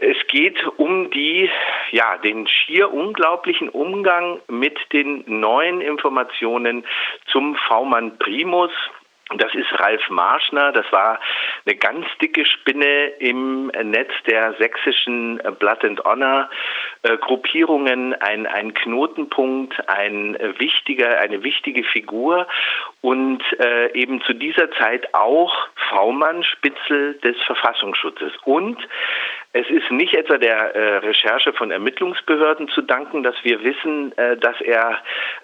Es geht um die, ja, den schier unglaublichen Umgang mit den neuen Informationen zum V-Mann Primus. Das ist Ralf Marschner. Das war eine ganz dicke Spinne im Netz der sächsischen Blood and Honor Gruppierungen, ein, ein Knotenpunkt, ein wichtiger, eine wichtige Figur und äh, eben zu dieser Zeit auch V-Mann, Spitzel des Verfassungsschutzes. Und es ist nicht etwa der äh, Recherche von Ermittlungsbehörden zu danken, dass wir wissen, äh, dass er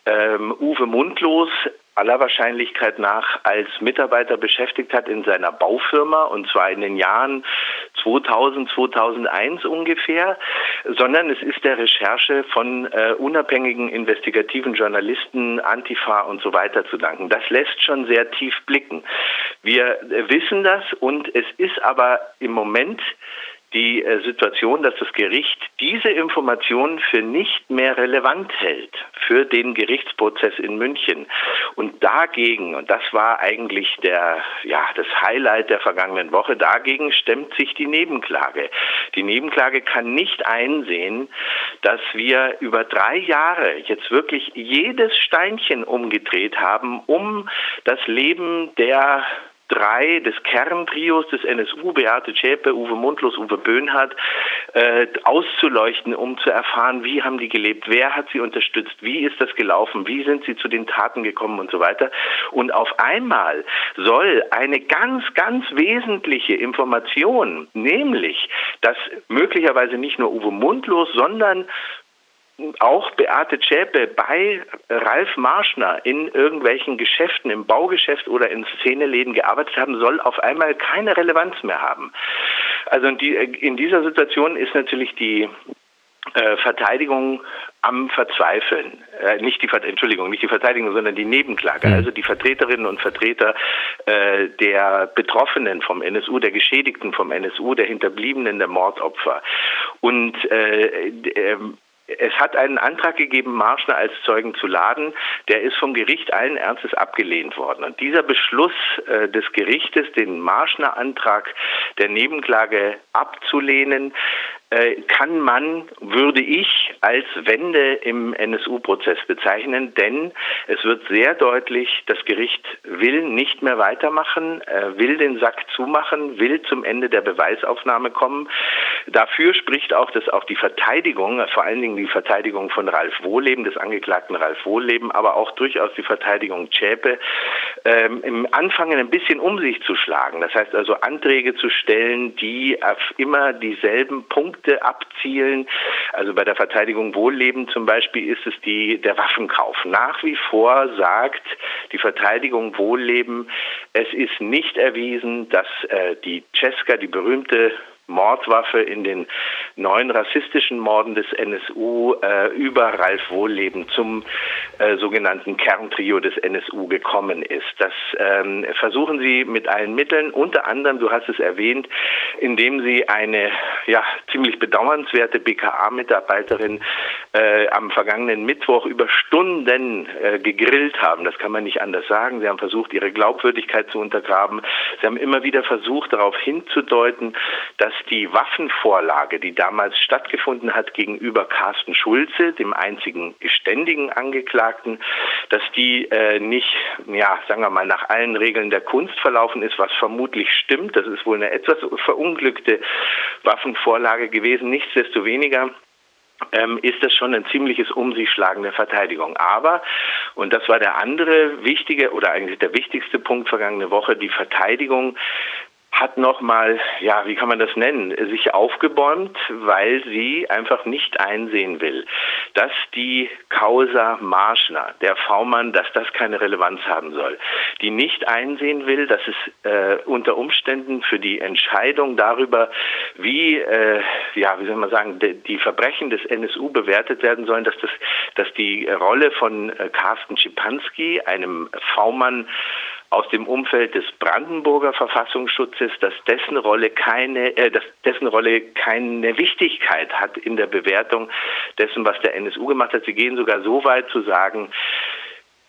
ähm, Uwe Mundlos aller Wahrscheinlichkeit nach als Mitarbeiter beschäftigt hat in seiner Baufirma und zwar in den Jahren 2000, 2001 ungefähr, sondern es ist der Recherche von äh, unabhängigen investigativen Journalisten, Antifa und so weiter zu danken. Das lässt schon sehr tief blicken. Wir äh, wissen das und es ist aber im Moment die äh, Situation, dass das Gericht diese Informationen für nicht mehr relevant hält für den Gerichtsprozess in München. Und dagegen, und das war eigentlich der, ja, das Highlight der vergangenen Woche, dagegen stemmt sich die Nebenklage. Die Nebenklage kann nicht einsehen, dass wir über drei Jahre jetzt wirklich jedes Steinchen umgedreht haben, um das Leben der drei des Kerntrios des NSU, Beate Zschäpe, Uwe Mundlos, Uwe Böhnhardt, äh, auszuleuchten, um zu erfahren, wie haben die gelebt, wer hat sie unterstützt, wie ist das gelaufen, wie sind sie zu den Taten gekommen und so weiter. Und auf einmal soll eine ganz, ganz wesentliche Information, nämlich, dass möglicherweise nicht nur Uwe Mundlos, sondern auch Beate Zschäpe bei Ralf Marschner in irgendwelchen Geschäften, im Baugeschäft oder in Szeneläden gearbeitet haben, soll auf einmal keine Relevanz mehr haben. Also in, die, in dieser Situation ist natürlich die äh, Verteidigung am Verzweifeln. Äh, nicht die Entschuldigung, nicht die Verteidigung, sondern die Nebenklage. Mhm. Also die Vertreterinnen und Vertreter äh, der Betroffenen vom NSU, der Geschädigten vom NSU, der Hinterbliebenen, der Mordopfer. Und äh, ähm, es hat einen Antrag gegeben, Marschner als Zeugen zu laden. Der ist vom Gericht allen Ernstes abgelehnt worden. Und dieser Beschluss äh, des Gerichtes, den Marschner-Antrag der Nebenklage abzulehnen, kann man, würde ich als Wende im NSU-Prozess bezeichnen, denn es wird sehr deutlich, das Gericht will nicht mehr weitermachen, will den Sack zumachen, will zum Ende der Beweisaufnahme kommen. Dafür spricht auch, dass auch die Verteidigung, vor allen Dingen die Verteidigung von Ralf Wohleben, des Angeklagten Ralf Wohleben, aber auch durchaus die Verteidigung Zschäpe, ähm, im Anfangen ein bisschen um sich zu schlagen. Das heißt also Anträge zu stellen, die auf immer dieselben Punkte abzielen. Also bei der Verteidigung Wohlleben zum Beispiel ist es die, der Waffenkauf. Nach wie vor sagt die Verteidigung Wohlleben, es ist nicht erwiesen, dass äh, die Cesca, die berühmte Mordwaffe in den neun rassistischen Morden des NSU äh, über Ralf Wohlleben zum äh, sogenannten Kerntrio des NSU gekommen ist. Das ähm, versuchen sie mit allen Mitteln, unter anderem, du hast es erwähnt, indem sie eine ja, ziemlich bedauernswerte BKA-Mitarbeiterin äh, am vergangenen Mittwoch über Stunden äh, gegrillt haben. Das kann man nicht anders sagen. Sie haben versucht, ihre Glaubwürdigkeit zu untergraben. Sie haben immer wieder versucht, darauf hinzudeuten, dass die Waffenvorlage, die damals stattgefunden hat gegenüber Carsten Schulze, dem einzigen ständigen Angeklagten, dass die äh, nicht, ja, sagen wir mal, nach allen Regeln der Kunst verlaufen ist, was vermutlich stimmt. Das ist wohl eine etwas verunglückte Waffenvorlage gewesen. Nichtsdestoweniger ähm, ist das schon ein ziemliches Um sich schlagen der Verteidigung. Aber, und das war der andere wichtige oder eigentlich der wichtigste Punkt vergangene Woche, die Verteidigung hat nochmal, ja, wie kann man das nennen, sich aufgebäumt, weil sie einfach nicht einsehen will, dass die Causa Marschner, der V-Mann, dass das keine Relevanz haben soll. Die nicht einsehen will, dass es äh, unter Umständen für die Entscheidung darüber, wie, äh, ja, wie soll man sagen, de, die Verbrechen des NSU bewertet werden sollen, dass das, dass die Rolle von äh, Carsten Schipanski, einem V-Mann, aus dem Umfeld des Brandenburger Verfassungsschutzes, dass dessen Rolle keine, äh, dass dessen Rolle keine Wichtigkeit hat in der Bewertung dessen, was der NSU gemacht hat. Sie gehen sogar so weit zu sagen,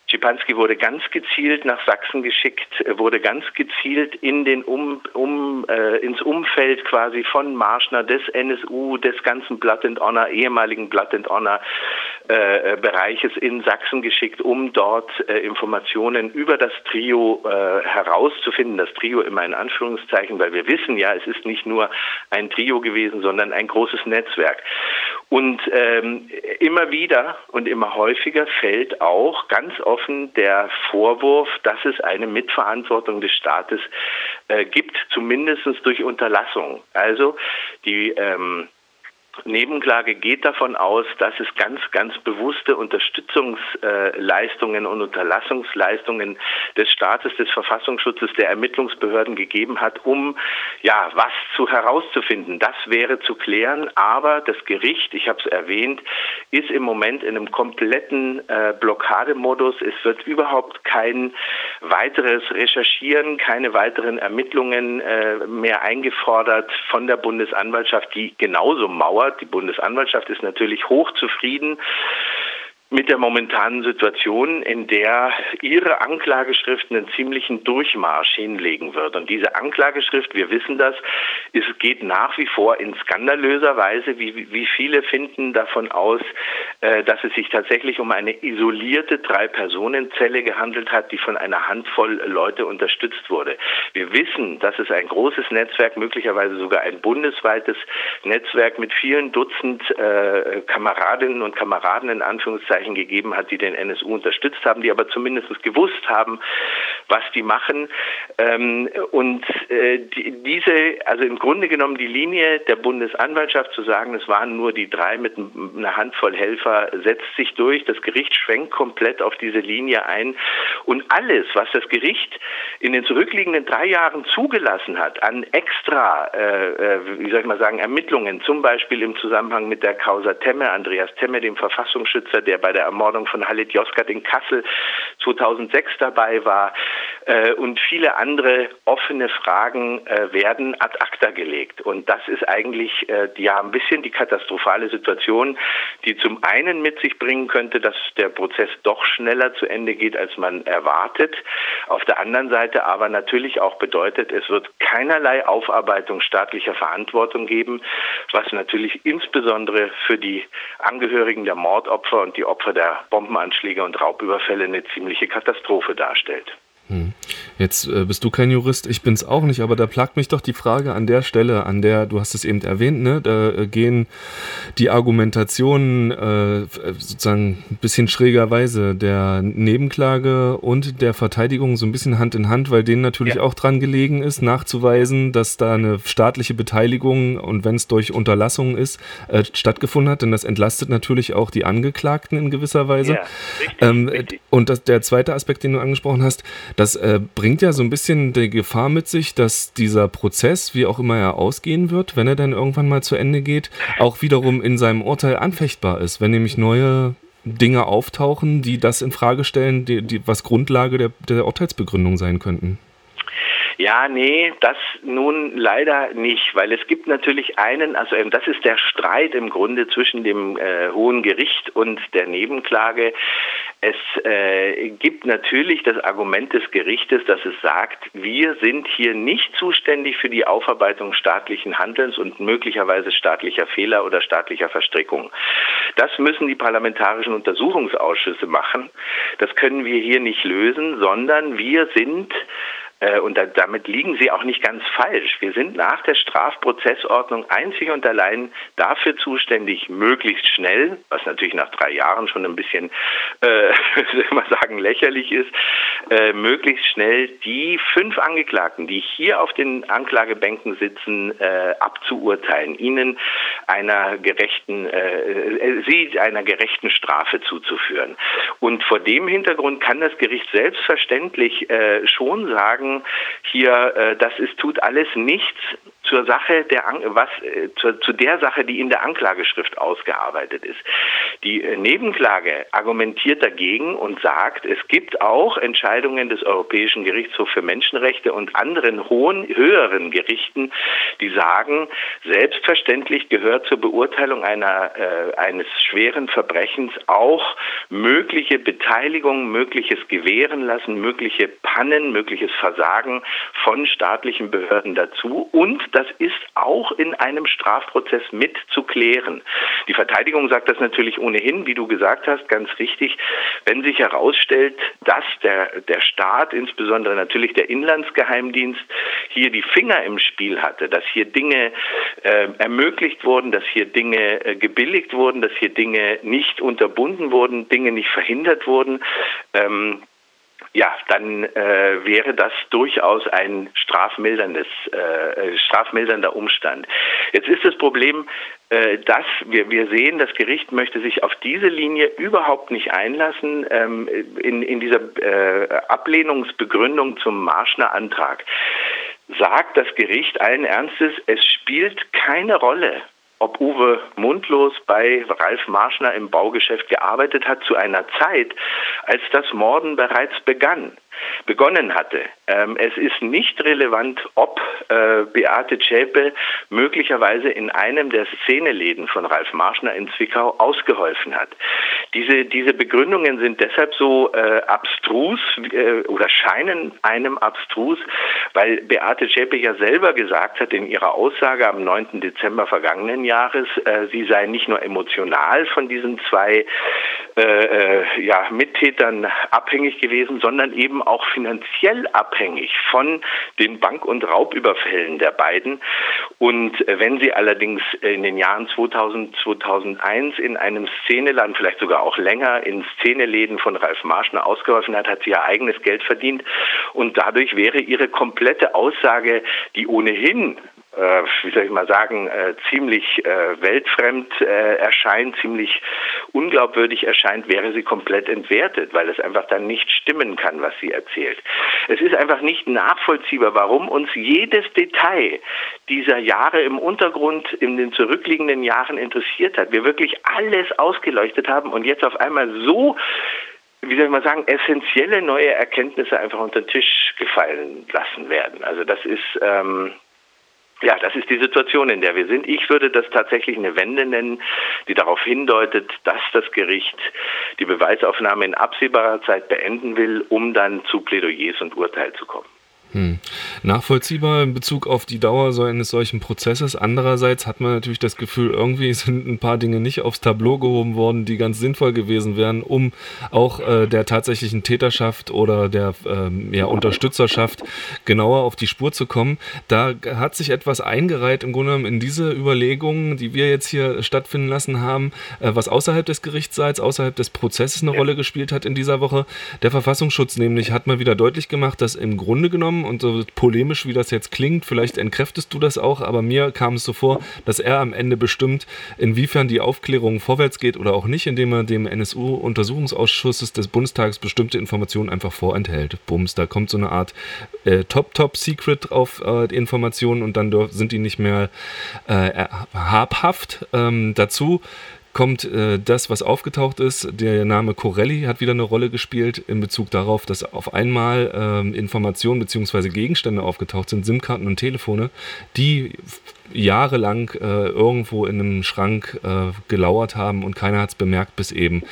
Schipanski wurde ganz gezielt nach Sachsen geschickt, wurde ganz gezielt in den um, um, äh, ins Umfeld quasi von Marschner, des NSU, des ganzen Blood and Honor, ehemaligen Blood and Honor äh, äh, Bereiches in Sachsen geschickt, um dort äh, Informationen über das Trio äh, herauszufinden. Das Trio immer in Anführungszeichen, weil wir wissen ja, es ist nicht nur ein Trio gewesen, sondern ein großes Netzwerk. Und ähm, immer wieder und immer häufiger fällt auch ganz offen der Vorwurf, dass es eine Mitverantwortung des Staates äh, gibt, zumindest durch Unterlassung. Also die ähm, Nebenklage geht davon aus, dass es ganz, ganz bewusste Unterstützungsleistungen und Unterlassungsleistungen des Staates, des Verfassungsschutzes, der Ermittlungsbehörden gegeben hat, um ja was zu herauszufinden. Das wäre zu klären, aber das Gericht, ich habe es erwähnt, ist im Moment in einem kompletten äh, Blockademodus. Es wird überhaupt kein weiteres Recherchieren, keine weiteren Ermittlungen äh, mehr eingefordert von der Bundesanwaltschaft, die genauso mauert. Die Bundesanwaltschaft ist natürlich hochzufrieden mit der momentanen Situation, in der ihre Anklageschrift einen ziemlichen Durchmarsch hinlegen wird. Und diese Anklageschrift, wir wissen das, es geht nach wie vor in skandalöser Weise, wie, wie viele finden davon aus, äh, dass es sich tatsächlich um eine isolierte Drei-Personen-Zelle gehandelt hat, die von einer Handvoll Leute unterstützt wurde. Wir wissen, dass es ein großes Netzwerk, möglicherweise sogar ein bundesweites Netzwerk mit vielen Dutzend äh, Kameradinnen und Kameraden in Anführungszeichen Anzeichen gegeben hat, die den NSU unterstützt haben, die aber zumindest gewusst haben, was die machen. Ähm, und äh, diese, also im Grunde genommen die Linie der Bundesanwaltschaft zu sagen, es waren nur die drei mit einer Handvoll Helfer, setzt sich durch. Das Gericht schwenkt komplett auf diese Linie ein. Und alles, was das Gericht in den zurückliegenden drei Jahren zugelassen hat an extra, äh, äh wie soll ich mal sagen, Ermittlungen, zum Beispiel im Zusammenhang mit der Causa Temme, Andreas Temme, dem Verfassungsschützer, der bei der Ermordung von Halit Yozgat in Kassel. 2006 dabei war äh, und viele andere offene Fragen äh, werden ad acta gelegt. Und das ist eigentlich äh, ja ein bisschen die katastrophale Situation, die zum einen mit sich bringen könnte, dass der Prozess doch schneller zu Ende geht, als man erwartet. Auf der anderen Seite aber natürlich auch bedeutet, es wird keinerlei Aufarbeitung staatlicher Verantwortung geben, was natürlich insbesondere für die Angehörigen der Mordopfer und die Opfer Opfer der Bombenanschläge und Raubüberfälle eine ziemliche Katastrophe darstellt. Hm. Jetzt äh, bist du kein Jurist, ich bin es auch nicht, aber da plagt mich doch die Frage an der Stelle, an der, du hast es eben erwähnt, ne, da äh, gehen die Argumentationen äh, sozusagen ein bisschen schrägerweise der Nebenklage und der Verteidigung so ein bisschen Hand in Hand, weil denen natürlich ja. auch dran gelegen ist, nachzuweisen, dass da eine staatliche Beteiligung und wenn es durch Unterlassung ist, äh, stattgefunden hat, denn das entlastet natürlich auch die Angeklagten in gewisser Weise. Ja, richtig, ähm, richtig. Und das, der zweite Aspekt, den du angesprochen hast, das äh, bringt ja so ein bisschen die Gefahr mit sich, dass dieser Prozess, wie auch immer er ausgehen wird, wenn er dann irgendwann mal zu Ende geht, auch wiederum in seinem Urteil anfechtbar ist, wenn nämlich neue Dinge auftauchen, die das in Frage stellen, die, die, was Grundlage der, der Urteilsbegründung sein könnten. Ja, nee, das nun leider nicht, weil es gibt natürlich einen, also ähm, das ist der Streit im Grunde zwischen dem äh, Hohen Gericht und der Nebenklage. Es äh, gibt natürlich das Argument des Gerichtes, dass es sagt, wir sind hier nicht zuständig für die Aufarbeitung staatlichen Handelns und möglicherweise staatlicher Fehler oder staatlicher Verstrickung. Das müssen die parlamentarischen Untersuchungsausschüsse machen. Das können wir hier nicht lösen, sondern wir sind und damit liegen Sie auch nicht ganz falsch. Wir sind nach der Strafprozessordnung einzig und allein dafür zuständig, möglichst schnell, was natürlich nach drei Jahren schon ein bisschen, äh, mal sagen, lächerlich ist, äh, möglichst schnell die fünf Angeklagten, die hier auf den Anklagebänken sitzen, äh, abzuurteilen, ihnen einer gerechten, äh, äh, sie einer gerechten Strafe zuzuführen. Und vor dem Hintergrund kann das Gericht selbstverständlich schon sagen, sagen, hier, äh, das ist, tut alles nichts zur Sache der was äh, zu, zu, der Sache, die in der Anklageschrift ausgearbeitet ist. Die äh, Nebenklage argumentiert dagegen und sagt, es gibt auch Entscheidungen des Europäischen Gerichtshofs für Menschenrechte und anderen hohen höheren Gerichten, die sagen, selbstverständlich gehört zur Beurteilung einer äh, eines schweren Verbrechens auch mögliche Beteiligung, mögliches Gewährenlassen, mögliche Pannen, mögliches Versagen von staatlichen Behörden dazu und das ist auch in einem Strafprozess mit zu klären. Die Verteidigung sagt das natürlich ohnehin, wie du gesagt hast, ganz richtig. Wenn sich herausstellt, dass der, der Staat, insbesondere natürlich der Inlandsgeheimdienst, hier die Finger im Spiel hatte, dass hier Dinge äh, ermöglicht wurden, dass hier Dinge äh, gebilligt wurden, dass hier Dinge nicht unterbunden wurden, Dinge nicht verhindert wurden, ähm, ja, dann äh, wäre das durchaus ein strafmilderndes, äh, strafmildernder Umstand. Jetzt ist das Problem, äh, dass wir, wir sehen, das Gericht möchte sich auf diese Linie überhaupt nicht einlassen. Ähm, in, in dieser äh, Ablehnungsbegründung zum Marschner Antrag sagt das Gericht allen Ernstes, es spielt keine Rolle, ob Uwe Mundlos bei Ralf Marschner im Baugeschäft gearbeitet hat zu einer Zeit, als das Morden bereits begann begonnen hatte. Ähm, es ist nicht relevant, ob äh, Beate Zschäpe möglicherweise in einem der Szeneläden von Ralf Marschner in Zwickau ausgeholfen hat. Diese, diese Begründungen sind deshalb so äh, abstrus äh, oder scheinen einem abstrus, weil Beate Zschäpe ja selber gesagt hat in ihrer Aussage am 9. Dezember vergangenen Jahres, äh, sie sei nicht nur emotional von diesen zwei äh, äh, ja, Mittätern abhängig gewesen, sondern eben auch finanziell abhängig von den Bank- und Raubüberfällen der beiden. Und wenn sie allerdings in den Jahren 2000, 2001 in einem Szeneland, vielleicht sogar auch länger, in Szeneläden von Ralf Marschner ausgeholfen hat, hat sie ihr eigenes Geld verdient. Und dadurch wäre ihre komplette Aussage, die ohnehin äh, wie soll ich mal sagen, äh, ziemlich äh, weltfremd äh, erscheint, ziemlich unglaubwürdig erscheint, wäre sie komplett entwertet, weil es einfach dann nicht stimmen kann, was sie erzählt. Es ist einfach nicht nachvollziehbar, warum uns jedes Detail dieser Jahre im Untergrund in den zurückliegenden Jahren interessiert hat. Wir wirklich alles ausgeleuchtet haben und jetzt auf einmal so wie soll ich mal sagen, essentielle neue Erkenntnisse einfach unter den Tisch gefallen lassen werden. Also das ist ähm, ja, das ist die Situation, in der wir sind. Ich würde das tatsächlich eine Wende nennen, die darauf hindeutet, dass das Gericht die Beweisaufnahme in absehbarer Zeit beenden will, um dann zu Plädoyers und Urteil zu kommen. Hm. Nachvollziehbar in Bezug auf die Dauer so eines solchen Prozesses. Andererseits hat man natürlich das Gefühl, irgendwie sind ein paar Dinge nicht aufs Tableau gehoben worden, die ganz sinnvoll gewesen wären, um auch äh, der tatsächlichen Täterschaft oder der äh, ja, Unterstützerschaft genauer auf die Spur zu kommen. Da hat sich etwas eingereiht im Grunde genommen in diese Überlegungen, die wir jetzt hier stattfinden lassen haben, äh, was außerhalb des Gerichtssaals, außerhalb des Prozesses eine. Rolle gespielt hat in dieser Woche. Der Verfassungsschutz nämlich hat mal wieder deutlich gemacht, dass im Grunde genommen und so polemisch wie das jetzt klingt, vielleicht entkräftest du das auch, aber mir kam es so vor, dass er am Ende bestimmt, inwiefern die Aufklärung vorwärts geht oder auch nicht, indem er dem NSU-Untersuchungsausschuss des Bundestages bestimmte Informationen einfach vorenthält. Bums, da kommt so eine Art äh, Top-Top-Secret auf äh, Informationen und dann sind die nicht mehr äh, habhaft. Ähm, dazu kommt äh, das, was aufgetaucht ist. Der Name Corelli hat wieder eine Rolle gespielt in Bezug darauf, dass auf einmal ähm, Informationen bzw. Gegenstände aufgetaucht sind, SIM-Karten und Telefone, die jahrelang äh, irgendwo in einem Schrank äh, gelauert haben und keiner hat es bemerkt bis eben.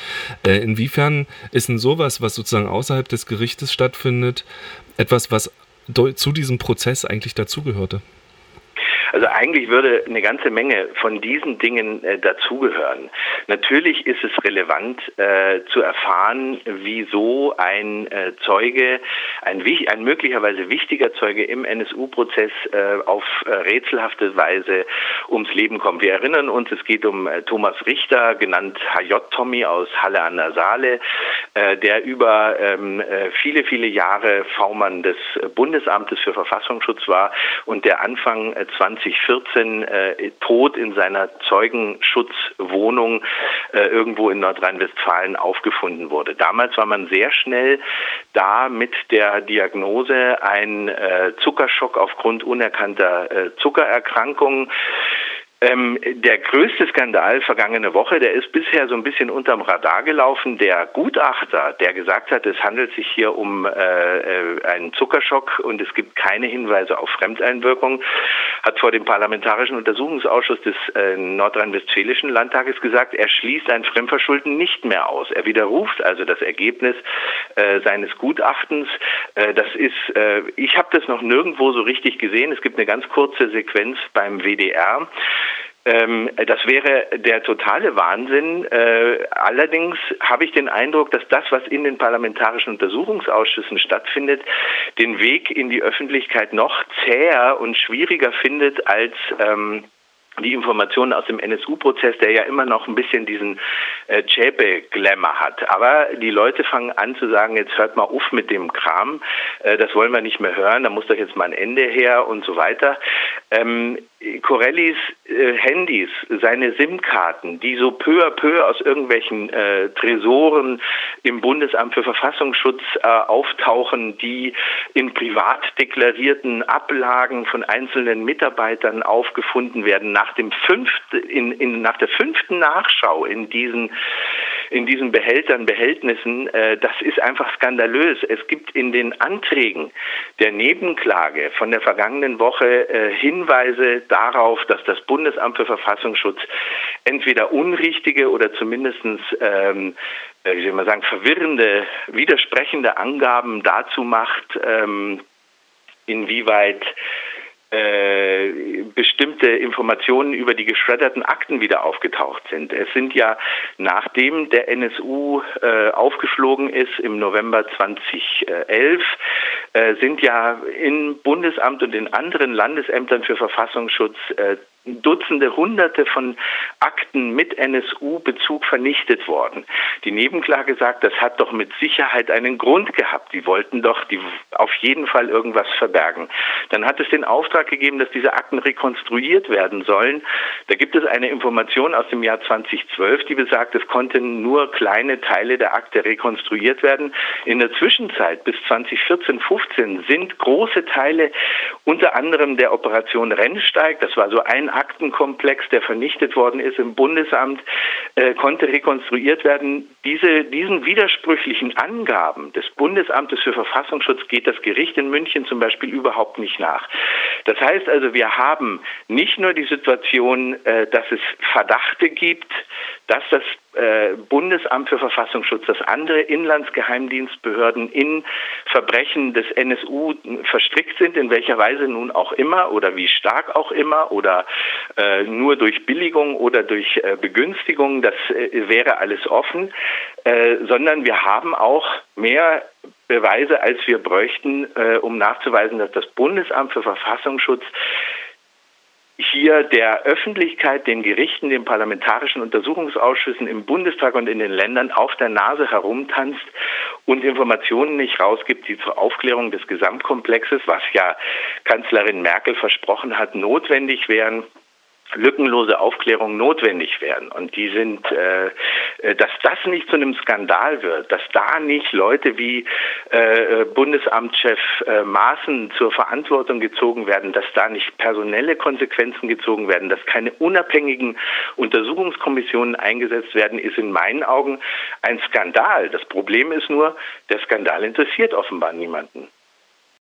Äh, inwiefern ist denn sowas, was sozusagen außerhalb des Gerichtes stattfindet, etwas, was zu diesem Prozess eigentlich dazugehörte? Also eigentlich würde eine ganze Menge von diesen Dingen äh, dazugehören. Natürlich ist es relevant äh, zu erfahren, wieso ein äh, Zeuge, ein, ein, möglicherweise wichtiger Zeuge im NSU-Prozess äh, auf äh, rätselhafte Weise ums Leben kommt. Wir erinnern uns, es geht um äh, Thomas Richter, genannt HJ Tommy aus Halle an der Saale, der über ähm, viele, viele Jahre V-Mann des Bundesamtes für Verfassungsschutz war und der Anfang 20 2014 äh, tot in seiner Zeugenschutzwohnung äh, irgendwo in Nordrhein-Westfalen aufgefunden wurde. Damals war man sehr schnell da mit der Diagnose ein äh, Zuckerschock aufgrund unerkannter äh, Zuckererkrankungen. Ähm, der größte Skandal vergangene Woche, der ist bisher so ein bisschen unterm Radar gelaufen. Der Gutachter, der gesagt hat, es handelt sich hier um äh, äh, einen Zuckerschock und es gibt keine Hinweise auf Fremdeinwirkung, hat vor dem Parlamentarischen Untersuchungsausschuss des äh, Nordrhein-Westfälischen Landtages gesagt, er schließt ein Fremdverschulden nicht mehr aus. Er widerruft also das Ergebnis äh, seines Gutachtens. Äh, das ist, äh, ich habe das noch nirgendwo so richtig gesehen. Es gibt eine ganz kurze Sequenz beim WDR. Ähm, das wäre der totale Wahnsinn. Äh, allerdings habe ich den Eindruck, dass das, was in den parlamentarischen Untersuchungsausschüssen stattfindet, den Weg in die Öffentlichkeit noch zäher und schwieriger findet als ähm, die Informationen aus dem NSU-Prozess, der ja immer noch ein bisschen diesen äh, Zschäpe-Glamour hat. Aber die Leute fangen an zu sagen, jetzt hört mal auf mit dem Kram, äh, das wollen wir nicht mehr hören, da muss doch jetzt mal ein Ende her und so weiter. Ähm, Corellis äh, Handys, seine SIM-Karten, die so peu à peu aus irgendwelchen äh, Tresoren im Bundesamt für Verfassungsschutz äh, auftauchen, die in privat deklarierten Ablagen von einzelnen Mitarbeitern aufgefunden werden, nach dem fünften, in, in, nach der fünften Nachschau in diesen in diesen Behältern, Behältnissen, äh, das ist einfach skandalös. Es gibt in den Anträgen der Nebenklage von der vergangenen Woche äh, Hinweise darauf, dass das Bundesamt für Verfassungsschutz entweder unrichtige oder zumindest ähm, äh, wie soll man sagen, verwirrende, widersprechende Angaben dazu macht, ähm, inwieweit äh, bestimmte Informationen über die geschredderten Akten wieder aufgetaucht sind. Es sind ja, nachdem der NSU äh, aufgeflogen ist im November 2011, äh, sind ja im Bundesamt und in anderen Landesämtern für Verfassungsschutz äh, Dutzende, Hunderte von Akten mit NSU-Bezug vernichtet worden. Die Nebenklage sagt, das hat doch mit Sicherheit einen Grund gehabt. Die wollten doch die auf jeden Fall irgendwas verbergen. Dann hat es den Auftrag gegeben, dass diese Akten rekonstruiert werden sollen. Da gibt es eine Information aus dem Jahr 2012, die besagt, es konnten nur kleine Teile der Akte rekonstruiert werden. In der Zwischenzeit bis 2014, 15 sind große Teile unter anderem der Operation Rennsteig, das war so ein Aktenkomplex, der vernichtet worden ist im Bundesamt, äh, konnte rekonstruiert werden. Diese, diesen widersprüchlichen Angaben des Bundesamtes für Verfassungsschutz geht das Gericht in München zum Beispiel überhaupt nicht nach. Das heißt also, wir haben nicht nur die Situation, äh, dass es Verdachte gibt, dass das äh, Bundesamt für Verfassungsschutz, dass andere Inlandsgeheimdienstbehörden in Verbrechen des NSU verstrickt sind, in welcher Weise nun auch immer oder wie stark auch immer oder äh, nur durch Billigung oder durch äh, Begünstigung, das äh, wäre alles offen, äh, sondern wir haben auch mehr Beweise, als wir bräuchten, äh, um nachzuweisen, dass das Bundesamt für Verfassungsschutz hier der Öffentlichkeit, den Gerichten, den parlamentarischen Untersuchungsausschüssen im Bundestag und in den Ländern auf der Nase herumtanzt und Informationen nicht rausgibt, die zur Aufklärung des Gesamtkomplexes, was ja Kanzlerin Merkel versprochen hat, notwendig wären lückenlose Aufklärung notwendig werden. Und die sind, äh, äh, dass das nicht zu einem Skandal wird, dass da nicht Leute wie äh, Bundesamtschef äh, Maaßen zur Verantwortung gezogen werden, dass da nicht personelle Konsequenzen gezogen werden, dass keine unabhängigen Untersuchungskommissionen eingesetzt werden, ist in meinen Augen ein Skandal. Das Problem ist nur, der Skandal interessiert offenbar niemanden.